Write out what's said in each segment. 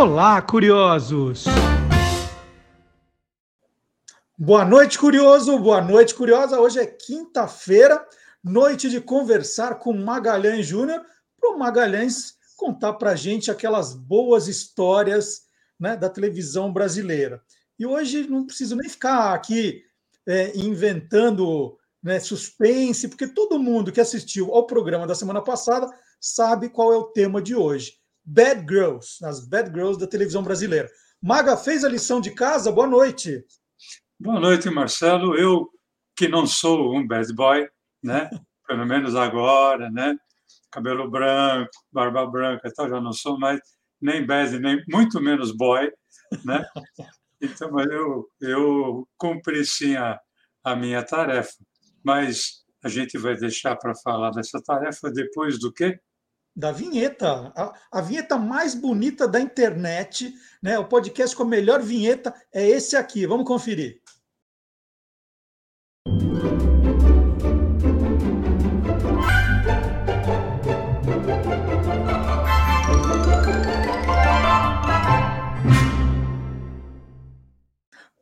Olá, curiosos! Boa noite, curioso! Boa noite, curiosa! Hoje é quinta-feira, noite de conversar com Magalhães Júnior, para o Magalhães contar para a gente aquelas boas histórias né, da televisão brasileira. E hoje não preciso nem ficar aqui é, inventando né, suspense, porque todo mundo que assistiu ao programa da semana passada sabe qual é o tema de hoje. Bad Girls, as Bad Girls da televisão brasileira. Maga fez a lição de casa? Boa noite. Boa noite, Marcelo. Eu que não sou um bad boy, né? Pelo menos agora, né? Cabelo branco, barba branca, então já não sou mais nem bad, nem muito menos boy, né? Então, mas eu, eu cumpri sim a, a minha tarefa. Mas a gente vai deixar para falar dessa tarefa depois do quê? Da vinheta. A, a, vinheta mais bonita da internet, né? O podcast com a melhor vinheta é esse aqui. Vamos conferir.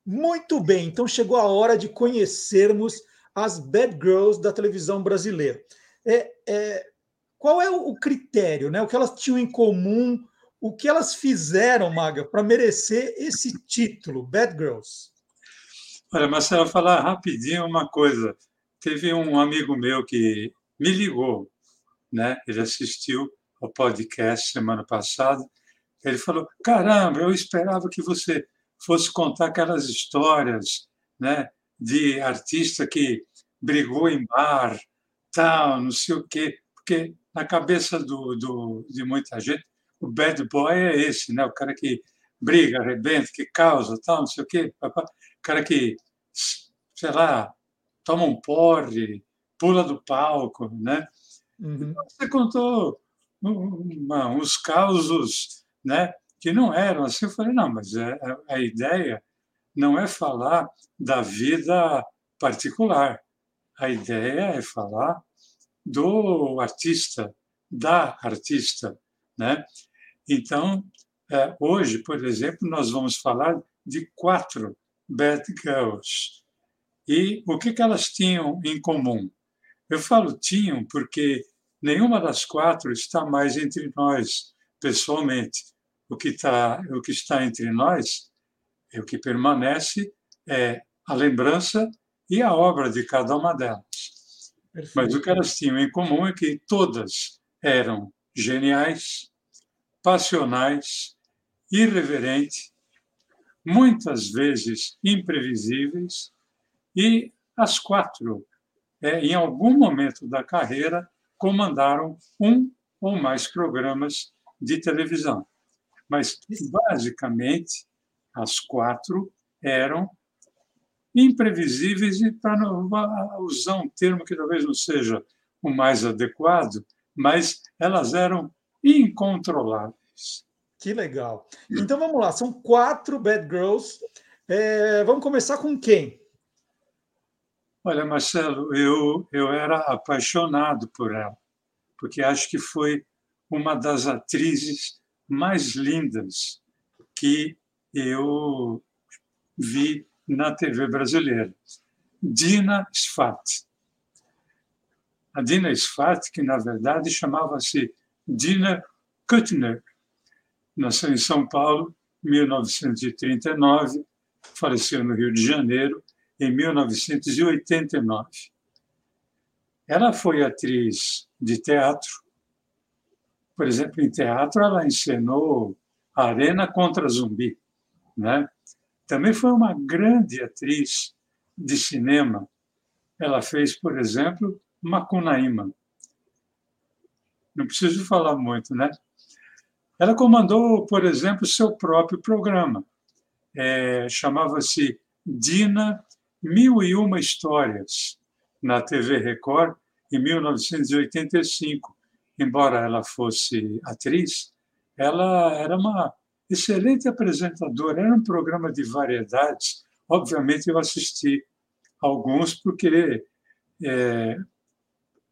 Muito bem, então chegou a hora de conhecermos as bad girls da televisão brasileira. É, é, qual é o critério, né? O que elas tinham em comum, o que elas fizeram, Maga, para merecer esse título, Bad Girls? Olha, Marcelo, falar rapidinho uma coisa. Teve um amigo meu que me ligou, né? Ele assistiu ao podcast semana passada. Ele falou: Caramba, eu esperava que você fosse contar aquelas histórias né, de artista que brigou em bar, tal, não sei o quê, porque na cabeça do, do, de muita gente, o bad boy é esse, né? o cara que briga, arrebenta, que causa, tal, não sei o quê, o cara que, sei lá, toma um porre, pula do palco, né? Uhum. Então, você contou uma, uns causos, né? que não eram assim. Eu falei, não, mas é, é, a ideia não é falar da vida particular. A ideia é falar do artista, da artista, né? Então, é, hoje, por exemplo, nós vamos falar de quatro bad girls. E o que, elas tinham em comum? Eu falo tinham porque nenhuma das quatro está mais entre nós, pessoalmente o que, tá, o que está entre nós, o que permanece, é a lembrança e a obra de cada uma delas. Perfeito. Mas o que elas tinham em comum é que todas eram geniais, passionais, irreverentes, muitas vezes imprevisíveis, e as quatro, é, em algum momento da carreira, comandaram um ou mais programas de televisão mas basicamente as quatro eram imprevisíveis e para usar um termo que talvez não seja o mais adequado, mas elas eram incontroláveis. Que legal. Então vamos lá, são quatro bad girls. É, vamos começar com quem? Olha, Marcelo, eu, eu era apaixonado por ela, porque acho que foi uma das atrizes mais lindas que eu vi na TV brasileira. Dina Sfat. A Dina Sfat, que na verdade chamava-se Dina Kuttner, nasceu em São Paulo em 1939, faleceu no Rio de Janeiro em 1989. Ela foi atriz de teatro, por exemplo, em teatro, ela encenou Arena contra Zumbi. Né? Também foi uma grande atriz de cinema. Ela fez, por exemplo, Macunaíma. Não preciso falar muito, né? Ela comandou, por exemplo, seu próprio programa. É, Chamava-se Dina Mil e Uma Histórias, na TV Record, em 1985 embora ela fosse atriz, ela era uma excelente apresentadora. Era um programa de variedades. Obviamente, eu assisti alguns porque, é,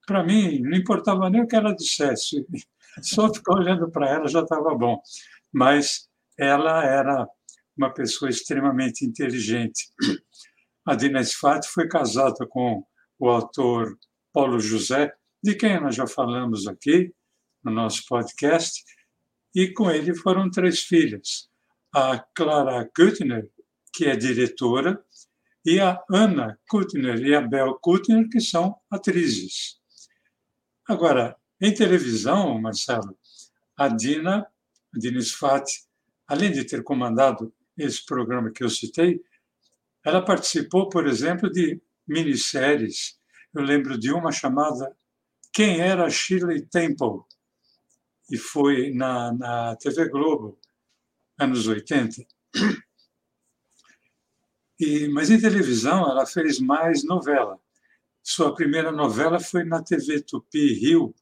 para mim, não importava nem o que ela dissesse, só ficar olhando para ela já estava bom. Mas ela era uma pessoa extremamente inteligente. A Dina Sfat foi casada com o autor Paulo José, de quem nós já falamos aqui no nosso podcast, e com ele foram três filhas. A Clara Kuttner, que é diretora, e a Ana Kuttner e a Bel Kuttner, que são atrizes. Agora, em televisão, Marcelo, a Dina, a Dina Sfat, além de ter comandado esse programa que eu citei, ela participou, por exemplo, de minisséries. Eu lembro de uma chamada Quem era Shirley Temple? E foi na, na TV Globo, anos 80. E, mas em televisão ela fez mais novela. Sua primeira novela foi na TV Tupi Rio,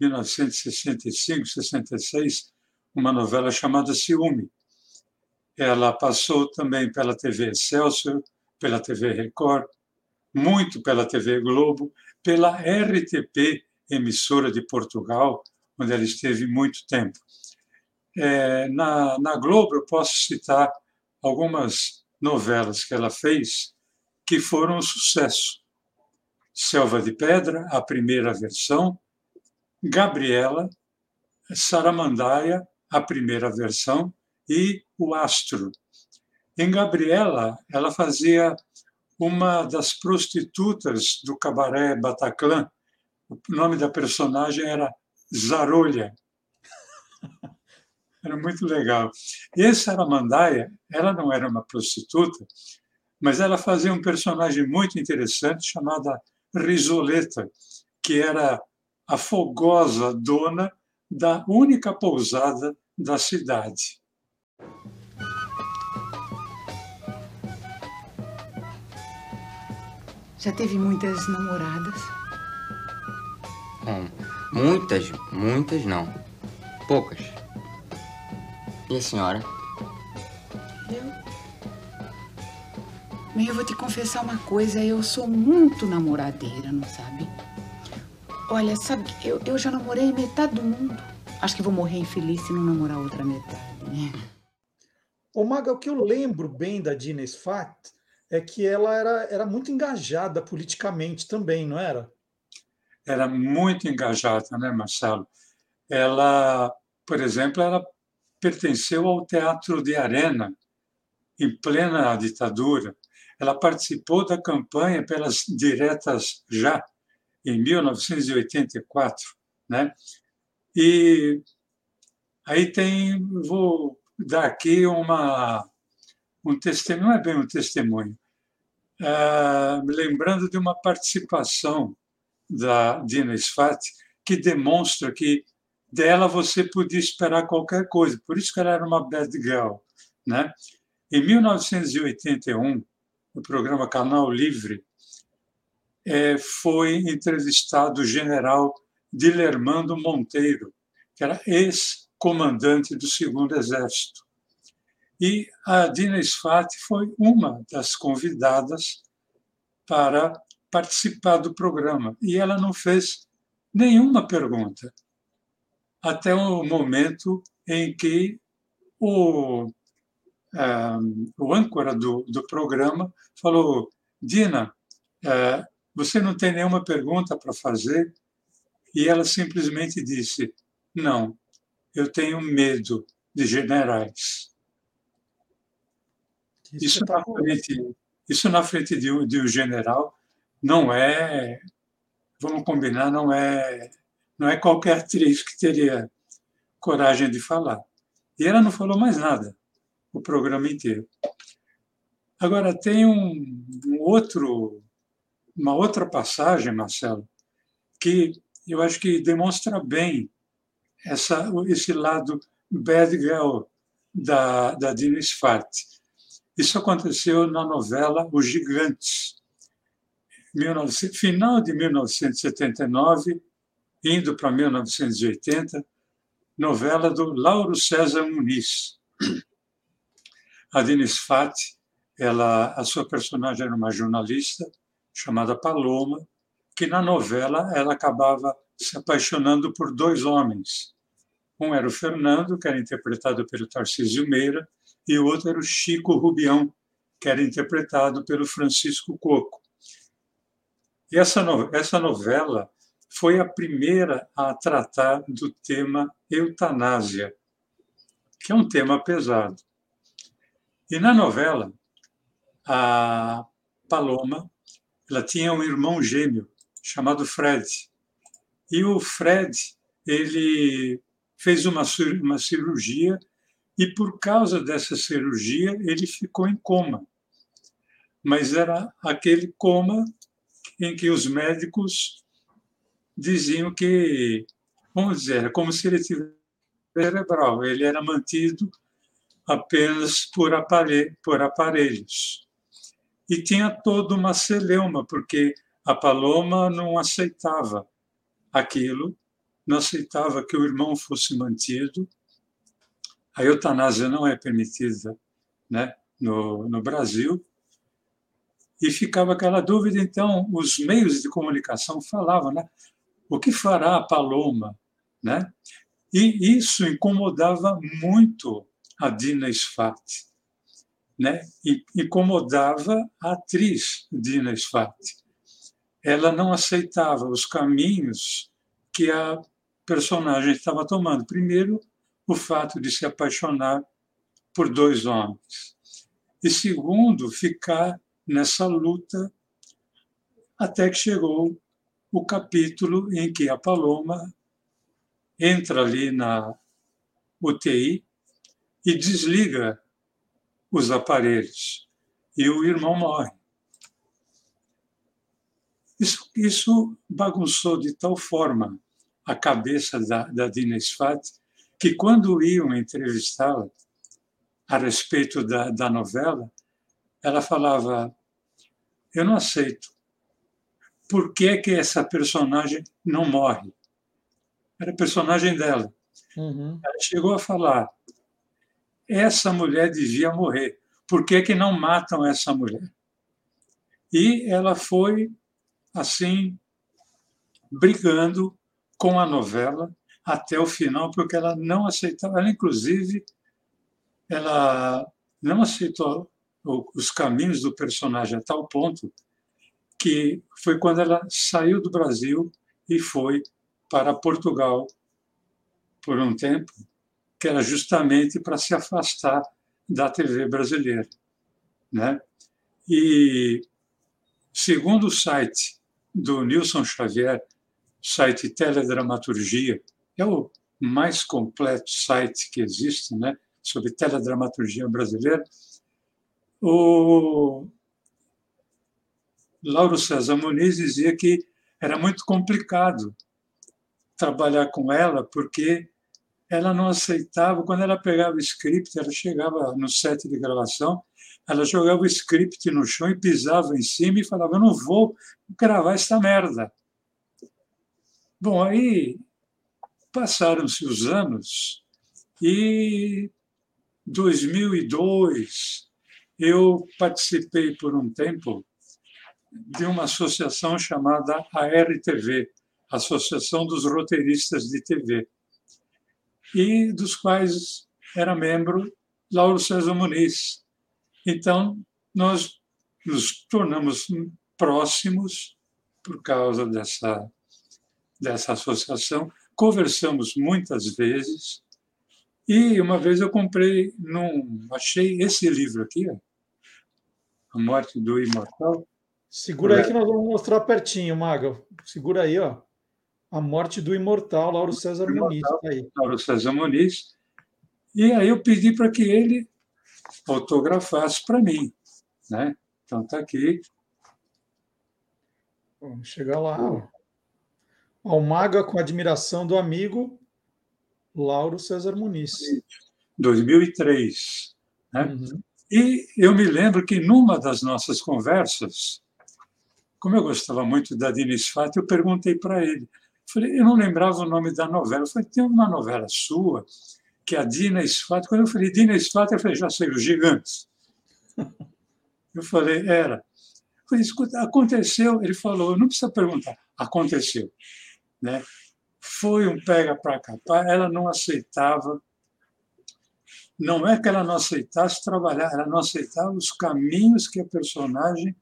1965, 66, uma novela chamada Ciúme. Ela passou também pela TV Excelsior, pela TV Record, muito pela TV Globo, pela RTP, emissora de Portugal, onde ela esteve muito tempo. É, na, na Globo, eu posso citar algumas novelas que ela fez que foram um sucesso. Selva de Pedra, a primeira versão, Gabriela, Saramandaia, a primeira versão, e o Astro. Em Gabriela, ela fazia uma das prostitutas do cabaré Bataclan. O nome da personagem era Zarolha. Era muito legal. E essa Saramandaia, ela não era uma prostituta, mas ela fazia um personagem muito interessante chamada Risoleta, que era a fogosa dona da única pousada da cidade. Já teve muitas namoradas? Bom, muitas, muitas não. Poucas. E a senhora? Eu? Bem, eu vou te confessar uma coisa, eu sou muito namoradeira, não sabe? Olha, sabe, eu, eu já namorei metade do mundo. Acho que vou morrer infeliz se não namorar outra metade, né? Ô, Maga, o que eu lembro bem da Dina Sfat é que ela era, era muito engajada politicamente também, não era? Era muito engajada, né, Marcelo? Ela, por exemplo, ela pertenceu ao Teatro de Arena, em plena ditadura. Ela participou da campanha pelas diretas já, em 1984, né? E aí tem, vou dar aqui uma um testemunho, não é bem um testemunho, me lembrando de uma participação da Dina Sfat que demonstra que dela você podia esperar qualquer coisa, por isso que ela era uma bad girl, né? Em 1981, no programa Canal Livre, é, foi entrevistado o general Dilermando Monteiro, que era ex-comandante do Segundo Exército. E a Dina Sfat foi uma das convidadas para participar do programa. E ela não fez nenhuma pergunta, até o momento em que o, um, ah, o âncora do, do programa falou: Dina, uh, você não tem nenhuma pergunta para fazer? E ela simplesmente disse: Não, eu tenho medo de generais. Isso, tá na frente, isso na frente de um, de um general não é, vamos combinar, não é, não é qualquer atriz que teria coragem de falar. E ela não falou mais nada o programa inteiro. Agora, tem um, um outro uma outra passagem, Marcelo, que eu acho que demonstra bem essa, esse lado bad girl da, da Dina Sfart. Isso aconteceu na novela Os Gigantes, 19, final de 1979, indo para 1980, novela do Lauro César Muniz. A Dina Sfat, ela, a sua personagem era uma jornalista chamada Paloma, que na novela ela acabava se apaixonando por dois homens, Um era o Fernando, que era interpretado pelo Tarcísio Meira, e o outro era o Chico Rubião, que era interpretado pelo Francisco Coco. Essa, no, essa novela foi a primeira a tratar do tema eutanásia, que é um tema pesado. E na novela, a Paloma ela tinha um irmão gêmeo chamado Fred. E o Fred ele fez uma, uma cirurgia e por causa dessa cirurgia ele ficou em coma. Mas era aquele coma em que os médicos diziam que, vamos dizer, era como se ele tivesse cerebral, ele era mantido apenas por, por aparelhos. E tinha toda uma celeuma, porque a Paloma não aceitava aquilo, não aceitava que o irmão fosse mantido. A eutanásia não é permitida né, no, no Brasil. E ficava aquela dúvida, então, os meios de comunicação falavam, né? O que fará a Paloma? Né? E isso incomodava muito a Dina Sfati, né? E incomodava a atriz Dina Sfati. Ela não aceitava os caminhos que a personagem estava tomando. Primeiro, o fato de se apaixonar por dois homens. E segundo, ficar nessa luta até que chegou o capítulo em que a Paloma entra ali na UTI e desliga os aparelhos e o irmão morre. Isso, isso bagunçou de tal forma a cabeça da, da Dina Sfat que quando iam entrevistá-la a respeito da, da novela, ela falava: Eu não aceito. Por que, que essa personagem não morre? Era personagem dela. Uhum. Ela chegou a falar: essa mulher devia morrer. Por que, que não matam essa mulher? E ela foi, assim, brigando com a novela até o final, porque ela não aceitava. Ela, inclusive, ela não aceitou os caminhos do personagem a tal ponto que foi quando ela saiu do Brasil e foi para Portugal por um tempo que era justamente para se afastar da TV brasileira. Né? E, segundo o site do Nilson Xavier, site Teledramaturgia, é o mais completo site que existe né, sobre teledramaturgia brasileira, o Lauro César Muniz dizia que era muito complicado trabalhar com ela, porque ela não aceitava, quando ela pegava o script, ela chegava no set de gravação, ela jogava o script no chão e pisava em cima e falava: Eu não vou gravar essa merda. Bom, aí passaram-se os anos e 2002 eu participei por um tempo de uma associação chamada ARTV, Associação dos Roteiristas de TV e dos quais era membro Lauro César Muniz. Então, nós nos tornamos próximos por causa dessa, dessa associação, conversamos muitas vezes, e uma vez eu comprei, num, achei esse livro aqui, A Morte do Imortal. Segura aí que nós vamos mostrar pertinho, Maga. Segura aí, ó. A Morte do Imortal, Lauro César Muniz. Tá aí. Lauro César Muniz. E aí eu pedi para que ele autografasse para mim. Né? Então está aqui. Vamos chegar lá. Ao Maga com admiração do amigo Lauro César Muniz. 2003. Né? Uhum. E eu me lembro que numa das nossas conversas, como eu gostava muito da Diniz Fati, eu perguntei para ele. Falei, eu não lembrava o nome da novela. Eu falei, tem uma novela sua que é a Dina Sfat. Quando eu falei Dina Sfat, eu falei, já sei, os gigantes. Eu falei, era. Eu falei, escuta, aconteceu? Ele falou, não precisa perguntar, aconteceu. Né? foi um pega para capar, ela não aceitava. Não é que ela não aceitasse trabalhar, ela não aceitava os caminhos que a personagem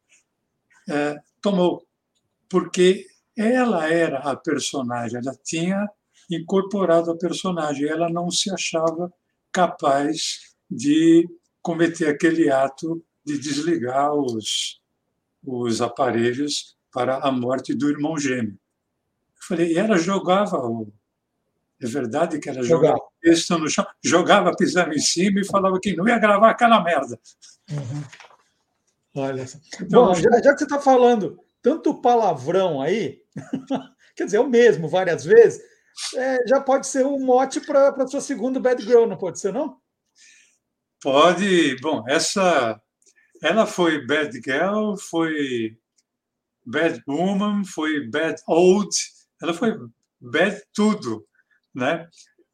é, tomou, porque ela era a personagem, ela tinha incorporado a personagem, ela não se achava capaz de cometer aquele ato de desligar os, os aparelhos para a morte do irmão gêmeo. Eu falei, e ela jogava. É verdade que ela jogava texto no chão, jogava, pisava em cima e falava que não ia gravar aquela merda. Uhum. Olha. Então, Bom, já, já que você está falando tanto palavrão aí, quer dizer, é o mesmo várias vezes, é, já pode ser um mote para a sua segunda Bad Girl, não pode ser, não? Pode. Bom, essa. Ela foi Bad Girl, foi Bad Woman, foi Bad Old, ela foi bad tudo, né?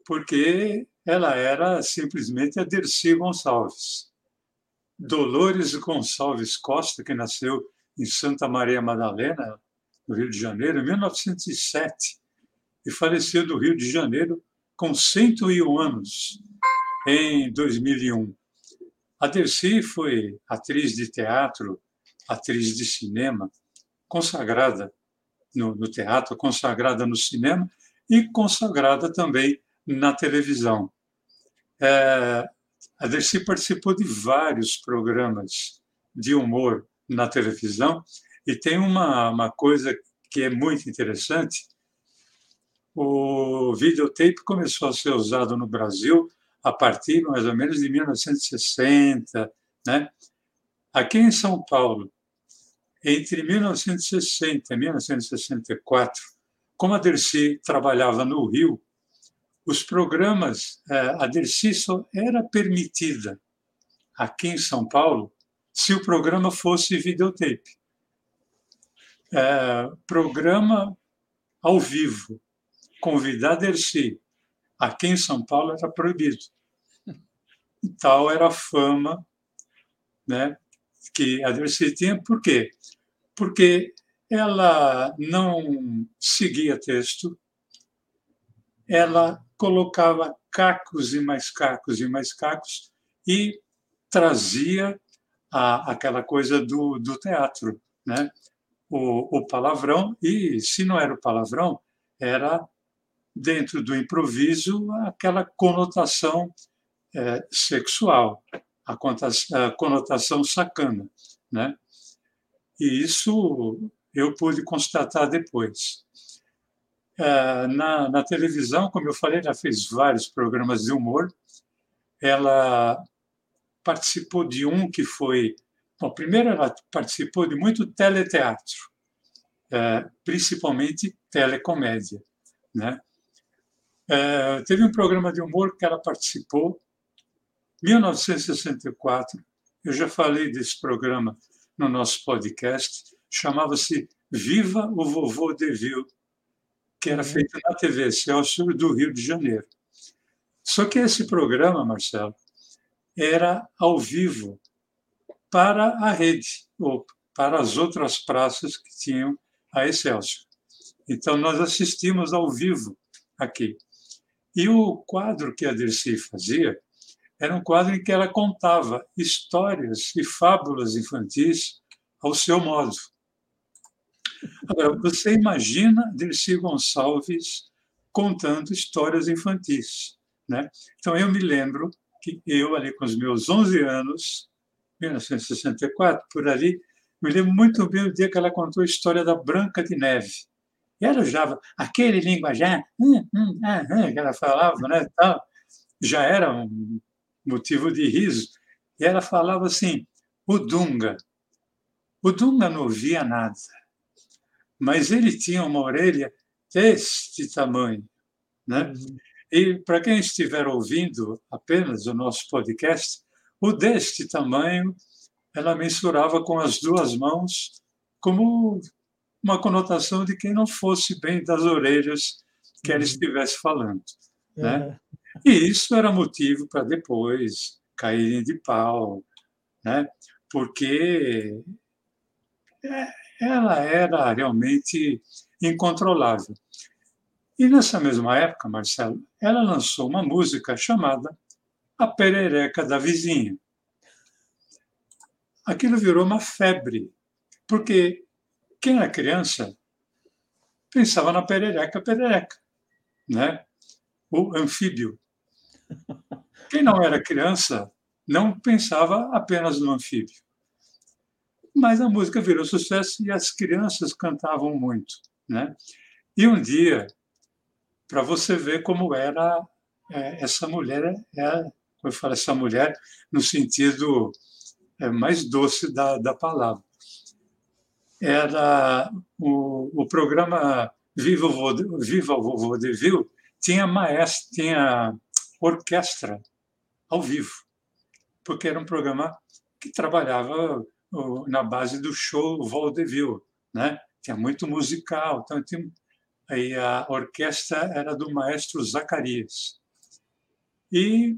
Porque ela era simplesmente a Dercy Gonçalves. Dolores Gonçalves Costa, que nasceu em Santa Maria Madalena, no Rio de Janeiro, em 1907, e faleceu do Rio de Janeiro com 101 anos, em 2001. A Dercy foi atriz de teatro, atriz de cinema, consagrada no, no teatro, consagrada no cinema e consagrada também na televisão. É, a Dercy participou de vários programas de humor na televisão e tem uma, uma coisa que é muito interessante. O videotape começou a ser usado no Brasil a partir mais ou menos de 1960, né? Aqui em São Paulo, entre 1960 e 1964, como a Dercy trabalhava no Rio, os programas, é, a Dercy só era permitida aqui em São Paulo se o programa fosse videotape. É, programa ao vivo, convidar Dercy aqui em São Paulo era proibido. E tal era a fama né, que a Dercy tinha, por quê? Porque ela não seguia texto, ela colocava cacos e mais cacos e mais cacos e trazia a, aquela coisa do, do teatro, né? O, o palavrão, e se não era o palavrão, era dentro do improviso aquela conotação é, sexual a conotação sacana. Né? E isso eu pude constatar depois. É, na, na televisão, como eu falei, ela fez vários programas de humor. Ela participou de um que foi. Bom, primeiro, ela participou de muito teleteatro, é, principalmente telecomédia. Né? É, teve um programa de humor que ela participou 1964, eu já falei desse programa no nosso podcast, chamava-se Viva o Vovô Deville, que era feito na TV Celso do Rio de Janeiro. Só que esse programa, Marcelo, era ao vivo para a rede, ou para as outras praças que tinham a Excelsior. Então, nós assistimos ao vivo aqui. E o quadro que a Dercy fazia era um quadro em que ela contava histórias e fábulas infantis ao seu modo. Agora, você imagina Dercy Gonçalves contando histórias infantis. Né? Então, eu me lembro que eu, ali com os meus 11 anos, 1964, por ali, me lembro muito bem o dia que ela contou a história da Branca de Neve. E ela usava aquele linguajar hum, hum, ah, hum, que ela falava, né, tal, já era um motivo de riso, e ela falava assim: o Dunga. O Dunga não via nada, mas ele tinha uma orelha deste tamanho. Né? E para quem estiver ouvindo apenas o nosso podcast, o deste tamanho ela mensurava com as duas mãos como uma conotação de quem não fosse bem das orelhas que ela uhum. estivesse falando. Né? Uhum. E isso era motivo para depois caírem de pau, né? porque é, ela era realmente incontrolável. E nessa mesma época, Marcelo, ela lançou uma música chamada A Perereca da Vizinha. Aquilo virou uma febre, porque quem era criança pensava na perereca, perereca, né? O anfíbio. Quem não era criança não pensava apenas no anfíbio. Mas a música virou sucesso e as crianças cantavam muito, né? E um dia, para você ver como era é, essa mulher, é, eu falo essa mulher no sentido é, mais doce da, da palavra era o, o programa Viva o Vovô, Viva Vovô de Vil tinha maestro, tinha orquestra ao vivo, porque era um programa que trabalhava na base do show vaudeville, né? Tinha muito musical, então tinha, aí a orquestra era do maestro Zacarias. E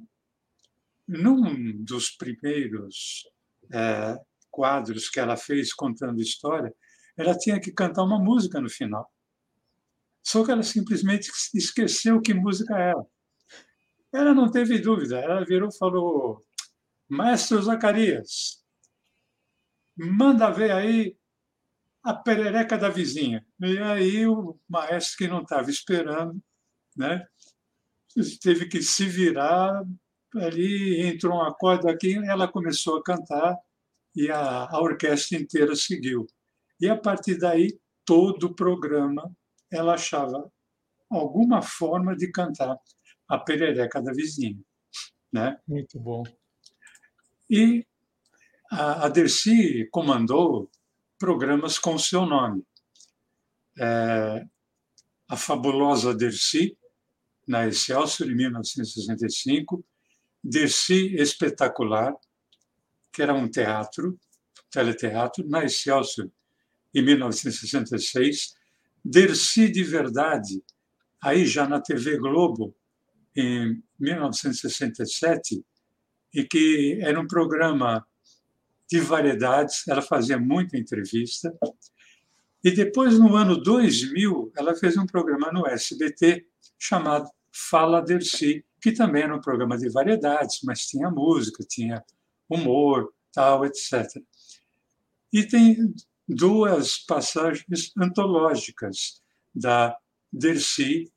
num dos primeiros é, quadros que ela fez contando história, ela tinha que cantar uma música no final. Só que ela simplesmente esqueceu que música era. Ela não teve dúvida, ela virou e falou: Maestro Zacarias, manda ver aí a perereca da vizinha. E aí o maestro que não estava esperando, né, teve que se virar ali, entrou um acorde aqui, ela começou a cantar e a, a orquestra inteira seguiu. E a partir daí, todo o programa ela achava alguma forma de cantar a perereca da vizinha. Né? Muito bom. E a, a Dercy comandou programas com seu nome. É, a fabulosa Dercy, na Excelsior, em 1965, Dercy Espetacular, que era um teatro, teleteatro, na Excelsior, em 1966, Dercy de Verdade, aí já na TV Globo, em 1967, e que era um programa de variedades, ela fazia muita entrevista. E depois, no ano 2000, ela fez um programa no SBT chamado Fala Dercy, que também era um programa de variedades, mas tinha música, tinha humor, tal, etc. E tem duas passagens antológicas da Dercy,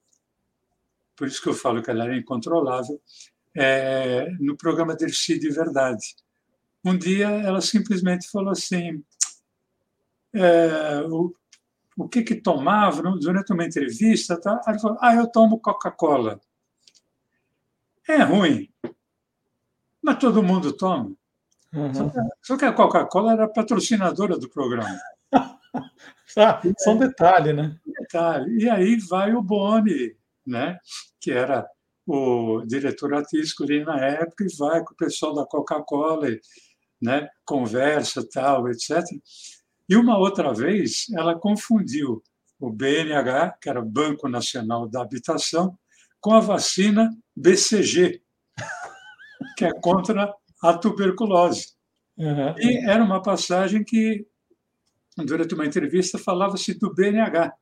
por isso que eu falo que ela era incontrolável, é, no programa Dercy de Verdade. Um dia ela simplesmente falou assim: é, o, o que que tomava durante uma entrevista? Tá? Ela falou: ah, eu tomo Coca-Cola. É ruim, mas todo mundo toma. Uhum. Só que a Coca-Cola era patrocinadora do programa. ah, só um detalhe, né? Detalhe. E aí vai o Boni, né? que era o diretor artístico ali na época, e vai com o pessoal da Coca-Cola, né? conversa, tal, etc. E uma outra vez, ela confundiu o BNH, que era o Banco Nacional da Habitação, com a vacina BCG, que é contra a tuberculose. Uhum. E era uma passagem que, durante uma entrevista, falava-se do BNH.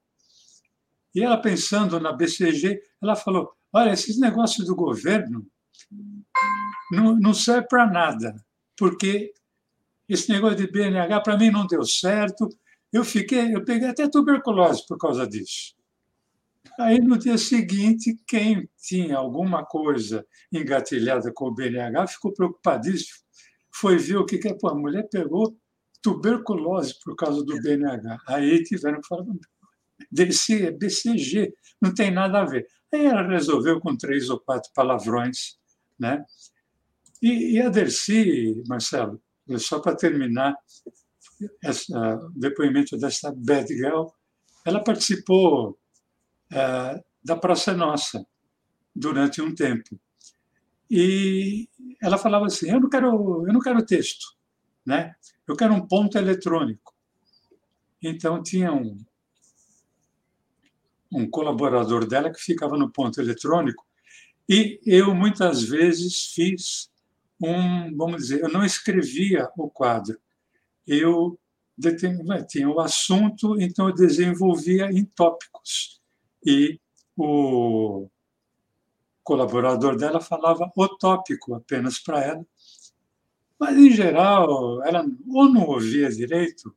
E ela, pensando na BCG, ela falou: Olha, esses negócios do governo não, não serve para nada, porque esse negócio de BNH para mim não deu certo. Eu fiquei, eu peguei até tuberculose por causa disso. Aí, no dia seguinte, quem tinha alguma coisa engatilhada com o BNH ficou preocupadíssimo. Foi ver o que, que é. Pô, a mulher pegou tuberculose por causa do BNH. Aí tiveram que falar, DC, BCG, não tem nada a ver. Aí ela resolveu com três ou quatro palavrões. Né? E, e a Dercy, Marcelo, só para terminar esse depoimento dessa bad girl, ela participou é, da Praça Nossa durante um tempo. E ela falava assim: eu não quero, eu não quero texto, né? Eu quero um ponto eletrônico. Então tinha um, um colaborador dela que ficava no ponto eletrônico e eu muitas vezes fiz um, vamos dizer, eu não escrevia o quadro, eu tinha o assunto, então eu desenvolvia em tópicos. E o colaborador dela falava o tópico apenas para ela, mas, em geral, ela ou não ouvia direito,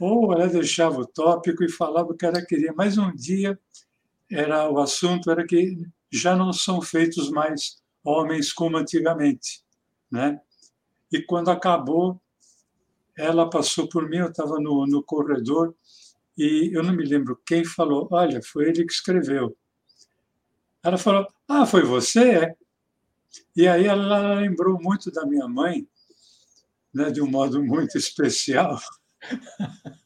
ou ela deixava o tópico e falava o que ela queria. Mas um dia era o assunto era que já não são feitos mais homens como antigamente, né? E quando acabou, ela passou por mim, eu estava no, no corredor e eu não me lembro quem falou, olha, foi ele que escreveu. Ela falou, ah, foi você? É? E aí ela lembrou muito da minha mãe, né, de um modo muito especial.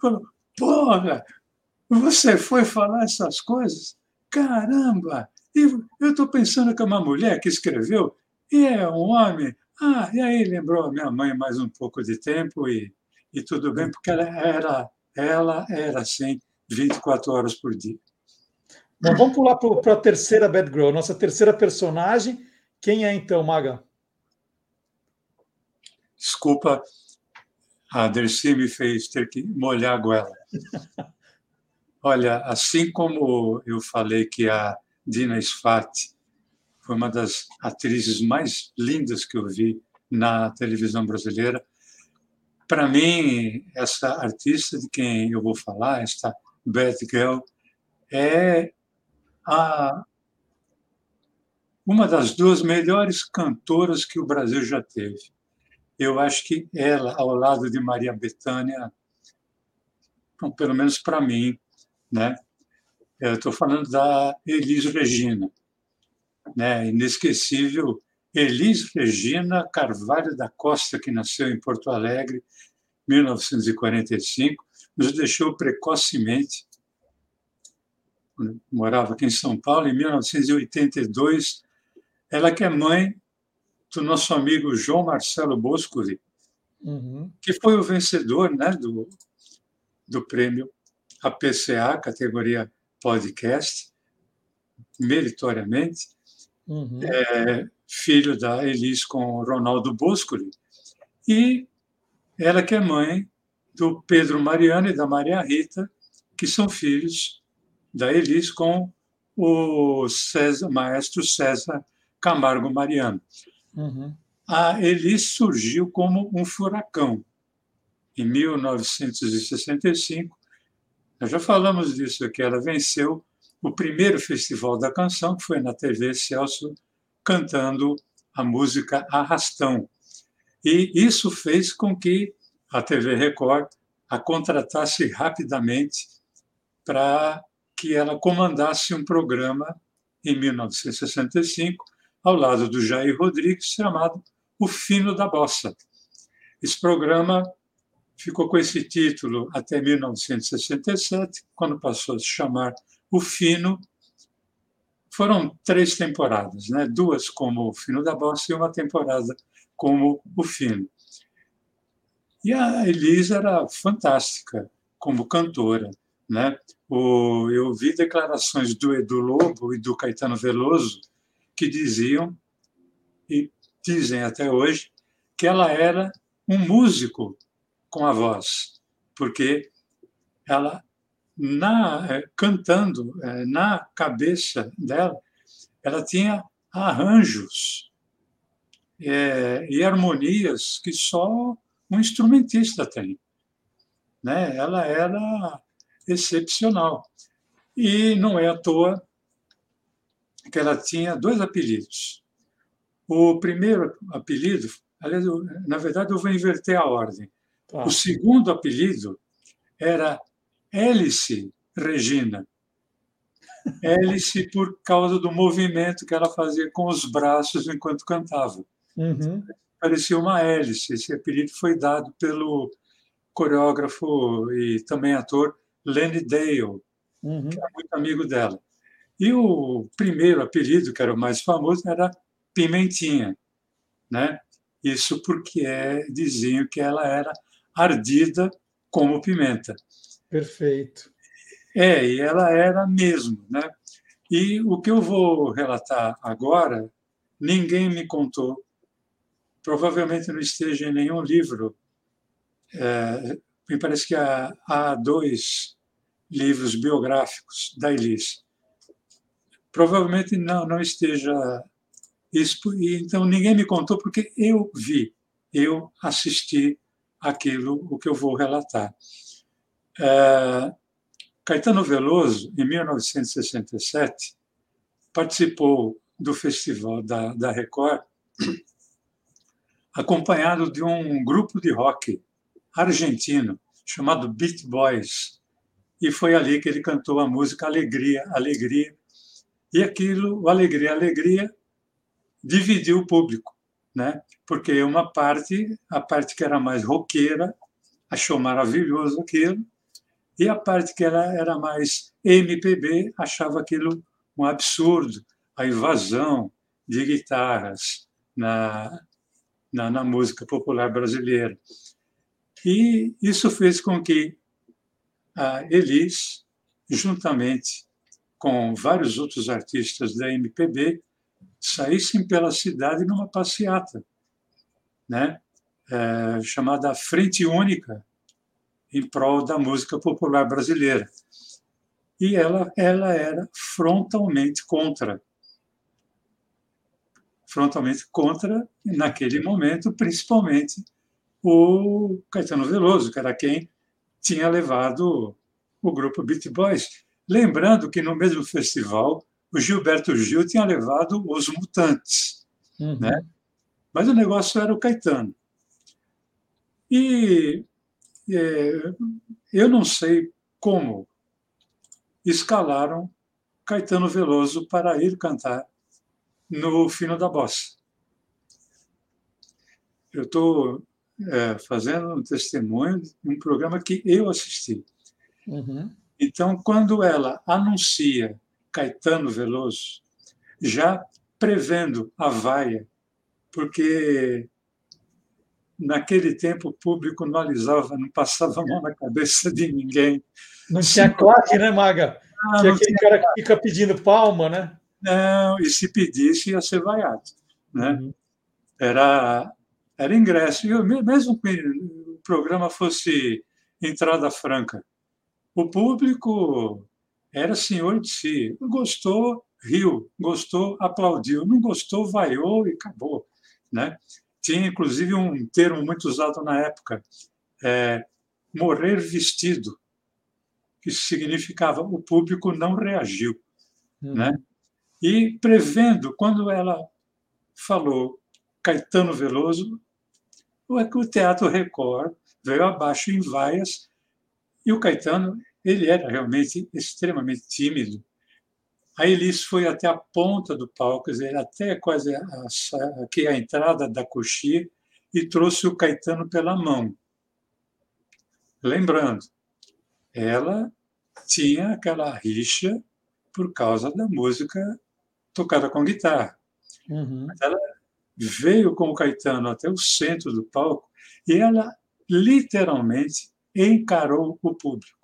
Falou, porra, você foi falar essas coisas? Caramba! Eu estou pensando que é uma mulher que escreveu e é um homem. Ah, e aí lembrou a minha mãe mais um pouco de tempo e, e tudo bem, porque ela era, ela era assim 24 horas por dia. Bom, vamos pular para a terceira Bad Girl, nossa terceira personagem. Quem é então, Maga? Desculpa, a Dercy me fez ter que molhar a goela. Olha, assim como eu falei que a Dina Sfati foi uma das atrizes mais lindas que eu vi na televisão brasileira, para mim, essa artista de quem eu vou falar, esta Bad Girl, é a, uma das duas melhores cantoras que o Brasil já teve. Eu acho que ela, ao lado de Maria Bethânia, bom, pelo menos para mim, né? Estou falando da Elis Regina, né? Inesquecível Elis Regina Carvalho da Costa, que nasceu em Porto Alegre, 1945, nos deixou precocemente morava aqui em São Paulo, em 1982. Ela que é mãe do nosso amigo João Marcelo Boscoli, uhum. que foi o vencedor né, do, do prêmio APCA, categoria podcast, meritoriamente. Uhum. É, filho da Elis com Ronaldo Boscoli. E ela que é mãe do Pedro Mariano e da Maria Rita, que são filhos da Elis com o César, maestro César Camargo Mariano. Uhum. A Elis surgiu como um furacão. Em 1965, nós já falamos disso aqui, ela venceu o primeiro Festival da Canção, que foi na TV Celso, cantando a música Arrastão. E isso fez com que a TV Record a contratasse rapidamente para que ela comandasse um programa em 1965, ao lado do Jair Rodrigues, chamado O Fino da Bossa. Esse programa ficou com esse título até 1967, quando passou a se chamar O Fino. Foram três temporadas, né? duas como O Fino da Bossa e uma temporada como O Fino. E a Elisa era fantástica como cantora. Né? O, eu vi declarações do Edu Lobo e do Caetano Veloso que diziam, e dizem até hoje, que ela era um músico com a voz, porque ela, na, eh, cantando, eh, na cabeça dela, ela tinha arranjos é, e harmonias que só um instrumentista tem. Né? Ela era excepcional. E não é à toa que ela tinha dois apelidos. O primeiro apelido, aliás, na verdade, eu vou inverter a ordem. Ah. O segundo apelido era Hélice Regina. Hélice por causa do movimento que ela fazia com os braços enquanto cantava. Uhum. Parecia uma hélice. Esse apelido foi dado pelo coreógrafo e também ator Lenny Dale, uhum. que era muito amigo dela. E o primeiro apelido, que era o mais famoso, era Pimentinha, né? Isso porque é, diziam que ela era ardida como pimenta. Perfeito. É, e ela era mesmo, né? E o que eu vou relatar agora, ninguém me contou. Provavelmente não esteja em nenhum livro. É, me parece que a A2 livros biográficos da Elis. Provavelmente não, não esteja isso, então ninguém me contou porque eu vi, eu assisti aquilo o que eu vou relatar. É, Caetano Veloso, em 1967, participou do festival da, da Record, acompanhado de um grupo de rock argentino chamado Beat Boys. E foi ali que ele cantou a música Alegria, Alegria. E aquilo, o Alegria, Alegria, dividiu o público, né? Porque uma parte, a parte que era mais roqueira, achou maravilhoso aquilo, e a parte que era, era mais MPB achava aquilo um absurdo, a invasão de guitarras na, na, na música popular brasileira. E isso fez com que a Elis, juntamente com vários outros artistas da MPB, saíssem pela cidade numa passeata, né? É, chamada Frente Única, em prol da música popular brasileira. E ela, ela era frontalmente contra. Frontalmente contra, naquele momento, principalmente o Caetano Veloso, que era quem tinha levado o grupo Beat Boys. Lembrando que no mesmo festival, o Gilberto Gil tinha levado os Mutantes. Uhum. Né? Mas o negócio era o Caetano. E é, eu não sei como escalaram Caetano Veloso para ir cantar no Fino da Bossa. Eu estou é, fazendo um testemunho de um programa que eu assisti. Uhum. Então, quando ela anuncia Caetano Veloso, já prevendo a vaia, porque naquele tempo o público não alisava, não passava a mão na cabeça de ninguém. Não tinha claque, né, Maga? Ah, tinha aquele tinha... cara que fica pedindo palma, né? Não, e se pedisse ia ser vaiado. Né? Uhum. Era, era ingresso. E mesmo que o programa fosse entrada franca, o público era senhor de si. Gostou, riu. Gostou, aplaudiu. Não gostou, vaiou e acabou. Né? Tinha, inclusive, um termo muito usado na época, é, morrer vestido, que significava o público não reagiu. Hum. Né? E prevendo, quando ela falou Caetano Veloso, o Teatro Record veio abaixo em vaias, e o Caetano ele era realmente extremamente tímido, a Elis foi até a ponta do palco, quer dizer, até quase a, a, aqui a entrada da coxia, e trouxe o Caetano pela mão. Lembrando, ela tinha aquela rixa por causa da música tocada com guitarra. Uhum. Ela veio com o Caetano até o centro do palco e ela literalmente encarou o público.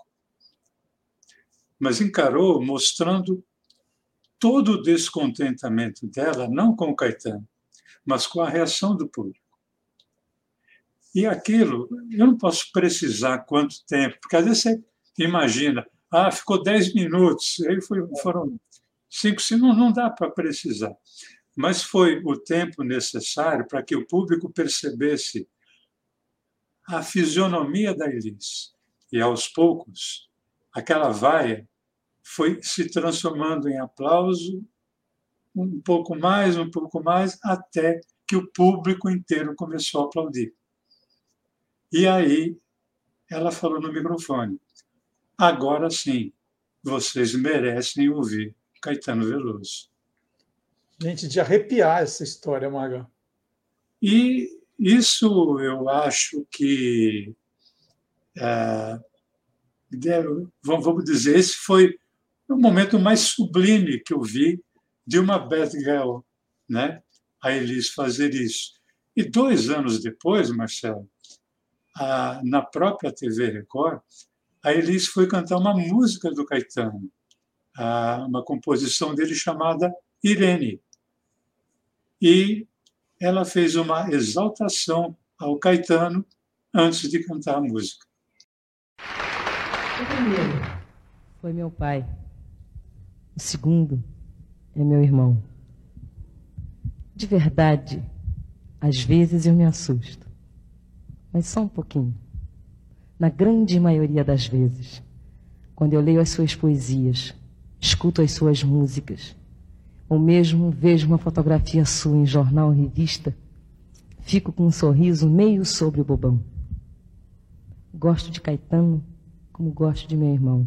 Mas encarou mostrando todo o descontentamento dela, não com Caetano, mas com a reação do público. E aquilo, eu não posso precisar quanto tempo, porque às vezes você imagina, ah, ficou 10 minutos, aí foi, foram 5 segundos, não dá para precisar. Mas foi o tempo necessário para que o público percebesse a fisionomia da Elis. E aos poucos, aquela vaia foi se transformando em aplauso, um pouco mais, um pouco mais, até que o público inteiro começou a aplaudir. E aí ela falou no microfone: agora sim, vocês merecem ouvir Caetano Veloso. Gente, de arrepiar essa história, Maga. E isso eu acho que. É, vamos dizer, esse foi o momento mais sublime que eu vi de uma bad girl, né? a Elis fazer isso. E dois anos depois, Marcelo, a, na própria TV Record, a Elis foi cantar uma música do Caetano, a, uma composição dele chamada Irene. E ela fez uma exaltação ao Caetano antes de cantar a música. Foi meu pai. O segundo é meu irmão. De verdade, às vezes eu me assusto, mas só um pouquinho. Na grande maioria das vezes, quando eu leio as suas poesias, escuto as suas músicas, ou mesmo vejo uma fotografia sua em jornal ou revista, fico com um sorriso meio sobre o bobão. Gosto de Caetano como gosto de meu irmão.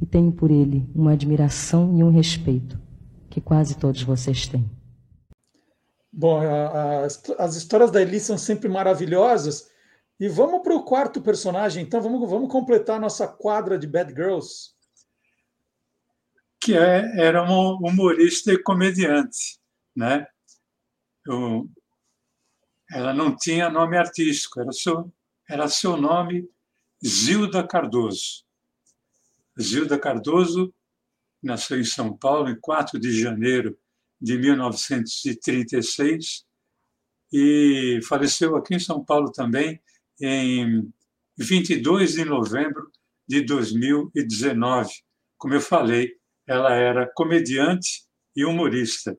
E tenho por ele uma admiração e um respeito que quase todos vocês têm. Bom, a, a, as histórias da Eli são sempre maravilhosas. E vamos para o quarto personagem, então vamos, vamos completar a nossa quadra de Bad Girls. Que é, era uma humorista e comediante, né? Eu, ela não tinha nome artístico, era seu, era seu nome Zilda Cardoso. Zilda Cardoso nasceu em São Paulo em 4 de janeiro de 1936 e faleceu aqui em São Paulo também em 22 de novembro de 2019. Como eu falei, ela era comediante e humorista,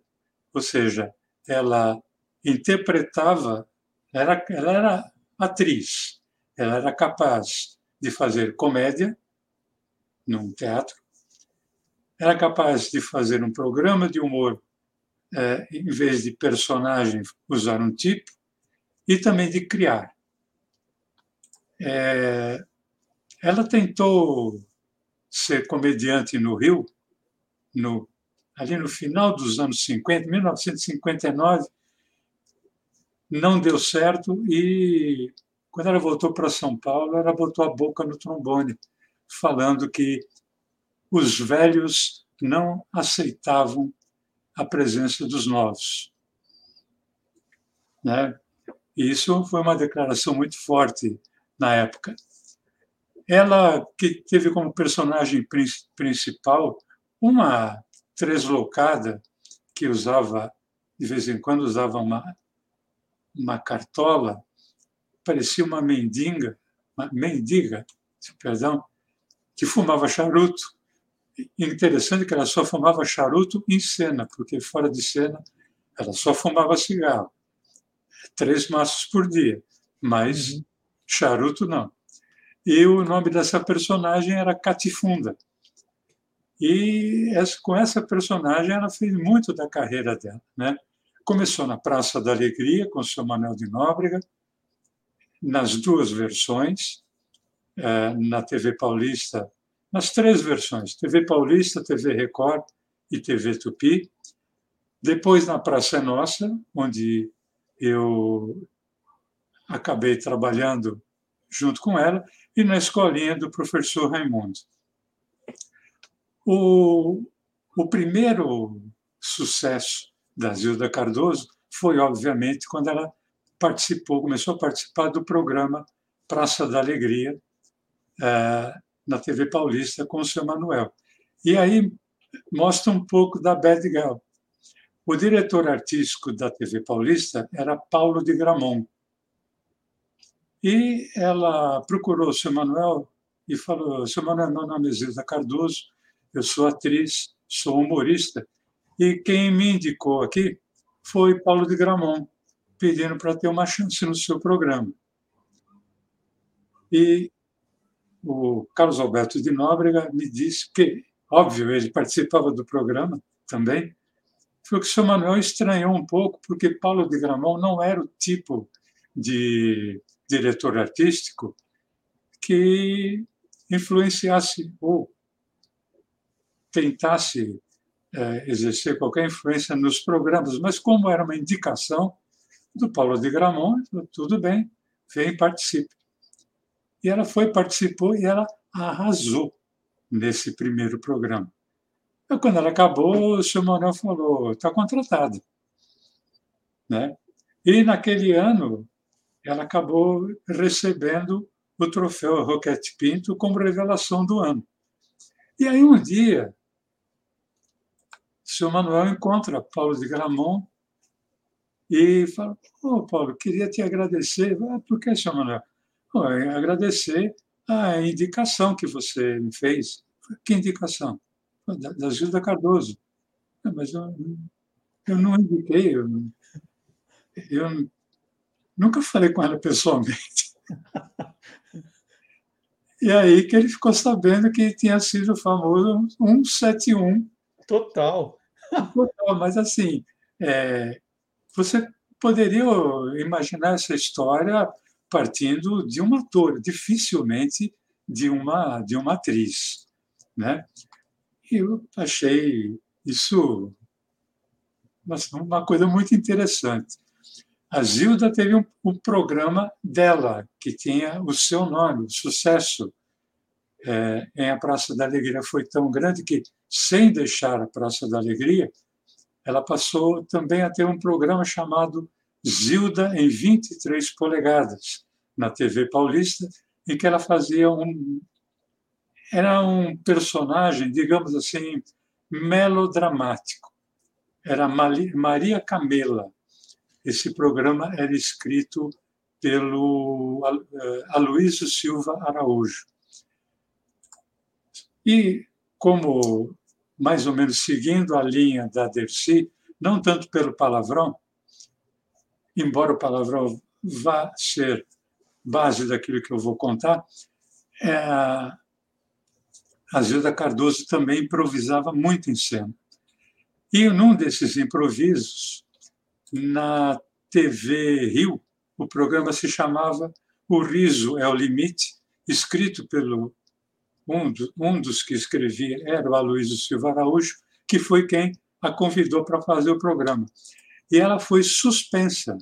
ou seja, ela interpretava, ela, ela era atriz, ela era capaz de fazer comédia num teatro, era capaz de fazer um programa de humor é, em vez de personagem, usar um tipo, e também de criar. É, ela tentou ser comediante no Rio, no, ali no final dos anos 50, 1959, não deu certo e quando ela voltou para São Paulo, ela botou a boca no trombone, falando que os velhos não aceitavam a presença dos novos. Né? E isso foi uma declaração muito forte na época. Ela que teve como personagem principal uma treslocada que usava de vez em quando usava uma uma cartola, parecia uma mendiga, uma mendiga, perdão, que fumava charuto interessante que ela só fumava charuto em cena, porque fora de cena ela só fumava cigarro. Três maços por dia, mas uhum. charuto não. E o nome dessa personagem era Catifunda. E essa, com essa personagem ela fez muito da carreira dela. Né? Começou na Praça da Alegria, com o seu Manuel de Nóbrega, nas duas versões, na TV Paulista nas três versões, TV Paulista, TV Record e TV Tupi. Depois na Praça Nossa, onde eu acabei trabalhando junto com ela, e na escolinha do professor Raimundo. O, o primeiro sucesso da Zilda Cardoso foi, obviamente, quando ela participou, começou a participar do programa Praça da Alegria, eh, na TV Paulista com o seu Manuel. E aí mostra um pouco da Bad Girl. O diretor artístico da TV Paulista era Paulo de Gramont. E ela procurou o seu Manuel e falou: Seu Manuel, meu nome é Zilda Cardoso, eu sou atriz, sou humorista. E quem me indicou aqui foi Paulo de Gramont, pedindo para ter uma chance no seu programa. E o Carlos Alberto de Nóbrega me disse que, óbvio, ele participava do programa também, foi que o seu Manuel estranhou um pouco, porque Paulo de Gramont não era o tipo de diretor artístico que influenciasse ou tentasse é, exercer qualquer influência nos programas, mas como era uma indicação do Paulo de Gramont, tudo bem, vem e participe. E ela foi, participou e ela arrasou nesse primeiro programa. Quando ela acabou, o Manuel falou: está contratado. Né? E naquele ano, ela acabou recebendo o troféu Roquete Pinto como revelação do ano. E aí, um dia, o senhor Manuel encontra Paulo de Gramont e fala: Ô, oh, Paulo, queria te agradecer. Ah, por que, senhor Manuel? Agradecer a indicação que você me fez. Que indicação? Da, da Gilda Cardoso. Ah, mas eu, eu não indiquei, eu, eu nunca falei com ela pessoalmente. E aí que ele ficou sabendo que tinha sido o famoso 171. Total. Total, mas assim, é, você poderia imaginar essa história partindo de um ator, dificilmente de uma, de uma atriz. Né? Eu achei isso uma coisa muito interessante. A Zilda teve um, um, programa dela, que tinha o seu nome, o sucesso é, em A Praça da Alegria foi tão grande que, sem deixar a Praça da Alegria, ela passou também a ter um programa chamado Zilda em 23 polegadas, na TV paulista, em que ela fazia um. Era um personagem, digamos assim, melodramático. Era Maria Camela esse programa era escrito pelo eh, Aloysio Silva Araújo. E, como mais ou menos seguindo a linha da Dercy, não tanto pelo palavrão, embora o palavrão vá ser base daquilo que eu vou contar, é, a Zilda Cardoso também improvisava muito em cena. E num desses improvisos, na TV Rio, o programa se chamava O Riso é o Limite, escrito pelo um, do, um dos que escrevia era o Aloysio Silva Araújo, que foi quem a convidou para fazer o programa. E ela foi suspensa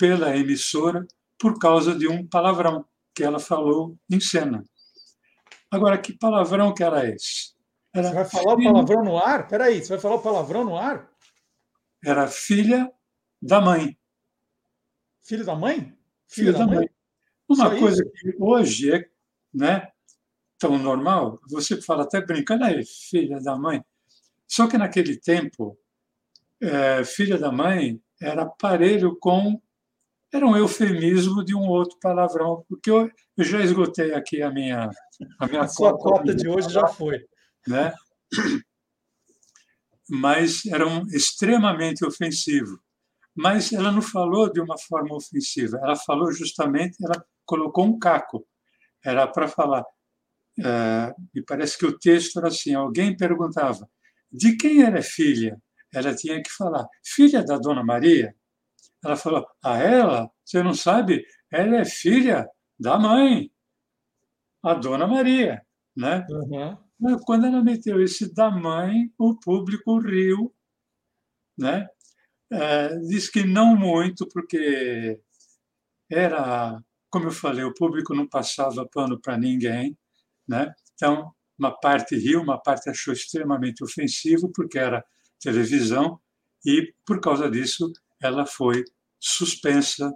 pela emissora por causa de um palavrão que ela falou em cena. Agora, que palavrão que era esse? Era você vai falar o palavrão no ar? Peraí, você vai falar o palavrão no ar? era filha da mãe. Filho da mãe? Filha, da, mãe. mãe. Uma Só coisa isso? que hoje é né, tão normal, você fala até brincando, aí, filha da mãe. Só que naquele tempo, é, filha da mãe era parelho com. Era um eufemismo de um outro palavrão, porque eu, eu já esgotei aqui a minha. A, minha a sua cota de hoje já foi. Né? mas eram extremamente ofensivo. Mas ela não falou de uma forma ofensiva, ela falou justamente, ela colocou um caco. Era para falar. Uh, me parece que o texto era assim: alguém perguntava de quem era filha. Ela tinha que falar, filha da Dona Maria. Ela falou, a ela? Você não sabe? Ela é filha da mãe, a Dona Maria. Né? Uhum. Quando ela meteu esse da mãe, o público riu, né? É, diz que não muito, porque era, como eu falei, o público não passava pano para ninguém, né? Então, uma parte riu, uma parte achou extremamente ofensivo, porque era televisão, e por causa disso ela foi suspensa.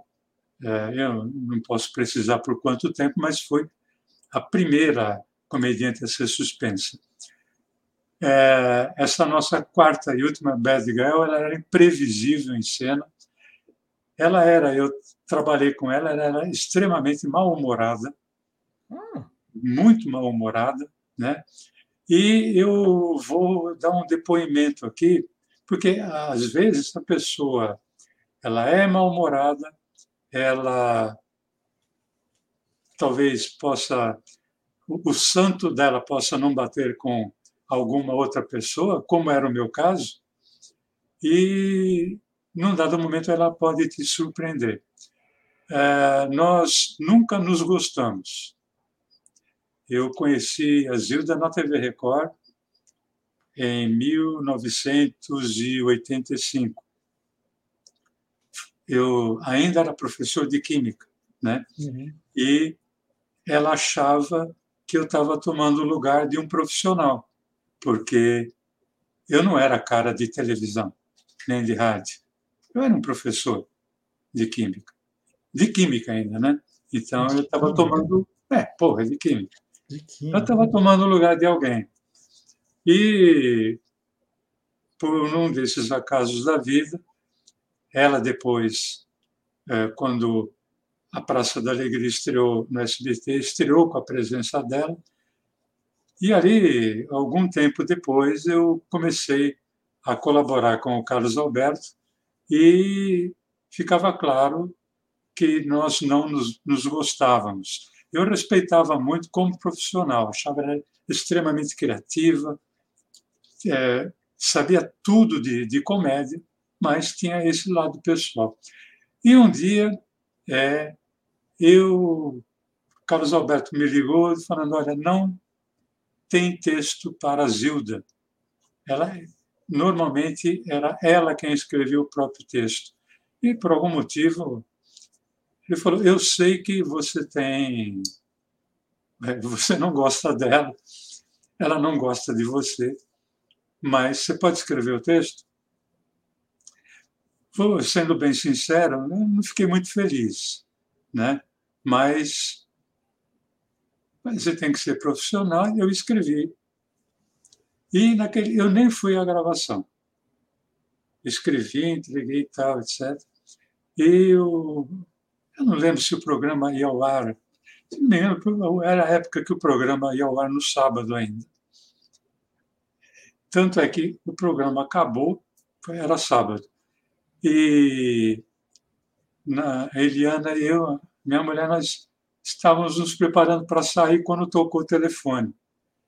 É, eu não posso precisar por quanto tempo, mas foi a primeira comediante a ser suspensa. É, essa nossa quarta e última Bad Girl, ela era imprevisível em cena. Ela era, eu trabalhei com ela, ela era extremamente mal-humorada, hum. muito mal-humorada, né? E eu vou dar um depoimento aqui, porque às vezes a pessoa ela é mal-humorada, ela talvez possa o santo dela possa não bater com alguma outra pessoa, como era o meu caso, e num dado momento ela pode te surpreender. É, nós nunca nos gostamos. Eu conheci a Zilda na TV Record em 1985. Eu ainda era professor de química, né? Uhum. E ela achava que eu estava tomando o lugar de um profissional, porque eu não era cara de televisão, nem de rádio. Eu era um professor de química. De química ainda, né? Então eu estava tomando. É, porra, de química. De química. Eu estava tomando o lugar de alguém. E, por um desses acasos da vida, ela depois, é, quando a Praça da Alegria estreou no SBT, estreou com a presença dela. E ali, algum tempo depois, eu comecei a colaborar com o Carlos Alberto e ficava claro que nós não nos, nos gostávamos. Eu respeitava muito como profissional, achava ela extremamente criativa, é, sabia tudo de, de comédia, mas tinha esse lado pessoal. E um dia, é, eu, Carlos Alberto me ligou falando: olha, não tem texto para Zilda. Ela normalmente era ela quem escrevia o próprio texto. E por algum motivo ele falou: Eu sei que você tem. É, você não gosta dela, ela não gosta de você, mas você pode escrever o texto? Vou, sendo bem sincero, não fiquei muito feliz, né? mas, mas você tem que ser profissional, eu escrevi. E naquele, eu nem fui à gravação. Escrevi, entreguei e tal, etc. E eu eu não lembro se o programa ia ao ar. Era a época que o programa ia ao ar no sábado ainda. Tanto é que o programa acabou, era sábado. E na, Eliana e eu, minha mulher, nós estávamos nos preparando para sair quando tocou o telefone.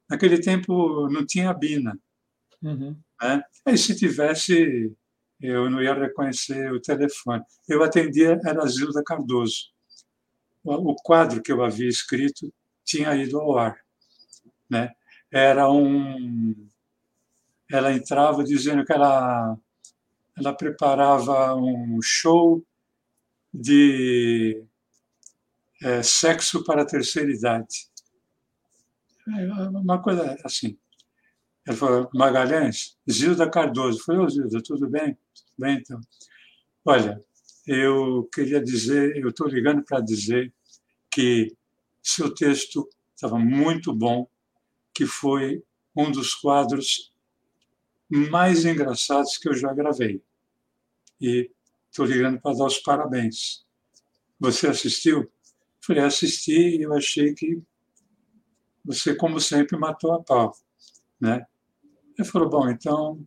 Naquele tempo não tinha Bina. Uhum. Né? E se tivesse, eu não ia reconhecer o telefone. Eu atendia, era Zilda Cardoso. O quadro que eu havia escrito tinha ido ao ar. Né? Era um. Ela entrava dizendo que ela, ela preparava um show de é, sexo para a terceira idade. É, uma coisa assim. Ela falou, Magalhães, Zilda Cardoso. Falei, ô Zilda, tudo bem? Bem, então. Olha, eu queria dizer, eu estou ligando para dizer que seu texto estava muito bom, que foi um dos quadros mais engraçados que eu já gravei. E estou ligando para dar os parabéns. Você assistiu? Falei, assisti e eu achei que você, como sempre, matou a pau. Né? Ele falou, bom, então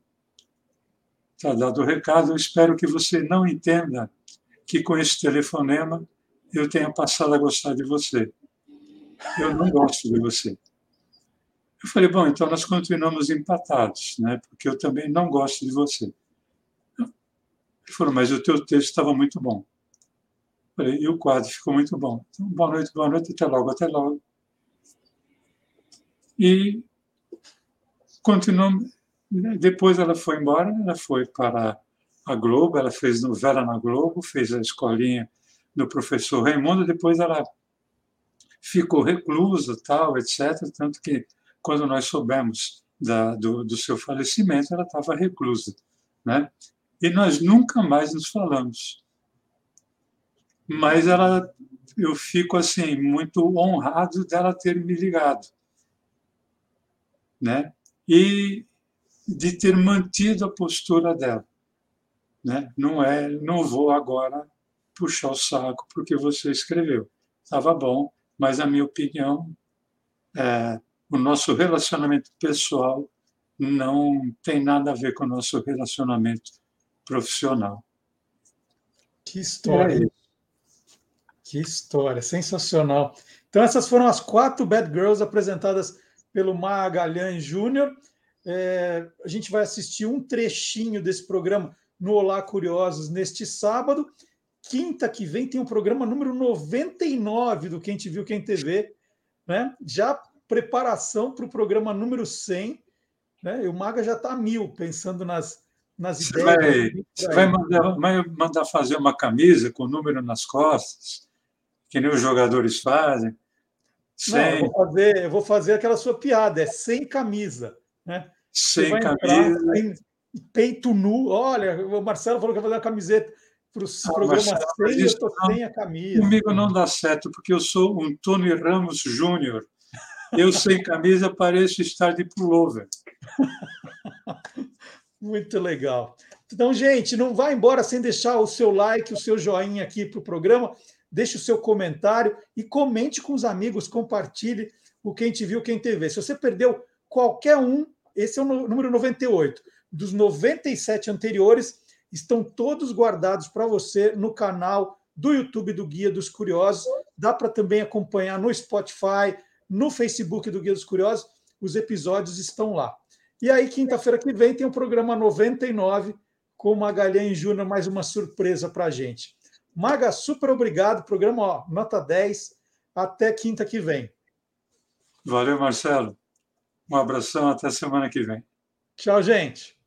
Está dado o recado. Eu espero que você não entenda que com esse telefonema eu tenha passado a gostar de você. Eu não gosto de você. Eu falei, bom, então nós continuamos empatados, né? porque eu também não gosto de você. Ele falou, mas o teu texto estava muito bom. Eu falei, e o quadro ficou muito bom. Então, boa noite, boa noite, até logo, até logo. E continuamos, depois ela foi embora, ela foi para a Globo, ela fez novela na Globo, fez a escolinha do professor Raimundo, depois ela ficou reclusa, tal, etc. Tanto que quando nós soubemos da, do, do seu falecimento, ela estava reclusa, né? E nós nunca mais nos falamos. Mas ela, eu fico assim muito honrado dela ter me ligado, né? E de ter mantido a postura dela. Né? Não é, não vou agora puxar o saco porque você escreveu. Estava bom, mas a minha opinião, é, o nosso relacionamento pessoal não tem nada a ver com o nosso relacionamento profissional. Que história! É que história, sensacional. Então, essas foram as quatro Bad Girls apresentadas pelo Magalhães Júnior. É, a gente vai assistir um trechinho desse programa no Olá Curiosos neste sábado. Quinta que vem tem o um programa número 99 do Quem Te Viu, Quem TV. Né? Já preparação para o programa número 100. Né? E o Maga já está mil, pensando nas, nas você ideias. Vai, você vai mandar, vai mandar fazer uma camisa com o número nas costas, que nem os jogadores fazem. Não, eu, vou fazer, eu vou fazer aquela sua piada, é sem camisa. Né? Sem camisa. Em peito nu. Olha, o Marcelo falou que vai fazer uma camiseta para o ah, programa Marcelo, 100 eu estou sem a camisa. Comigo não dá certo, porque eu sou um Tony Ramos Júnior. Eu sem camisa pareço estar de pullover. Muito legal. Então, gente, não vá embora sem deixar o seu like, o seu joinha aqui para o programa. Deixe o seu comentário e comente com os amigos, compartilhe o Quem Te Viu, Quem TV. Se você perdeu qualquer um, esse é o número 98. Dos 97 anteriores, estão todos guardados para você no canal do YouTube do Guia dos Curiosos. Dá para também acompanhar no Spotify, no Facebook do Guia dos Curiosos. Os episódios estão lá. E aí, quinta-feira que vem, tem o programa 99 com Magalhães Júnior, mais uma surpresa para a gente. Maga, super obrigado. Programa ó, nota 10. Até quinta que vem. Valeu, Marcelo. Um abração, até semana que vem. Tchau, gente.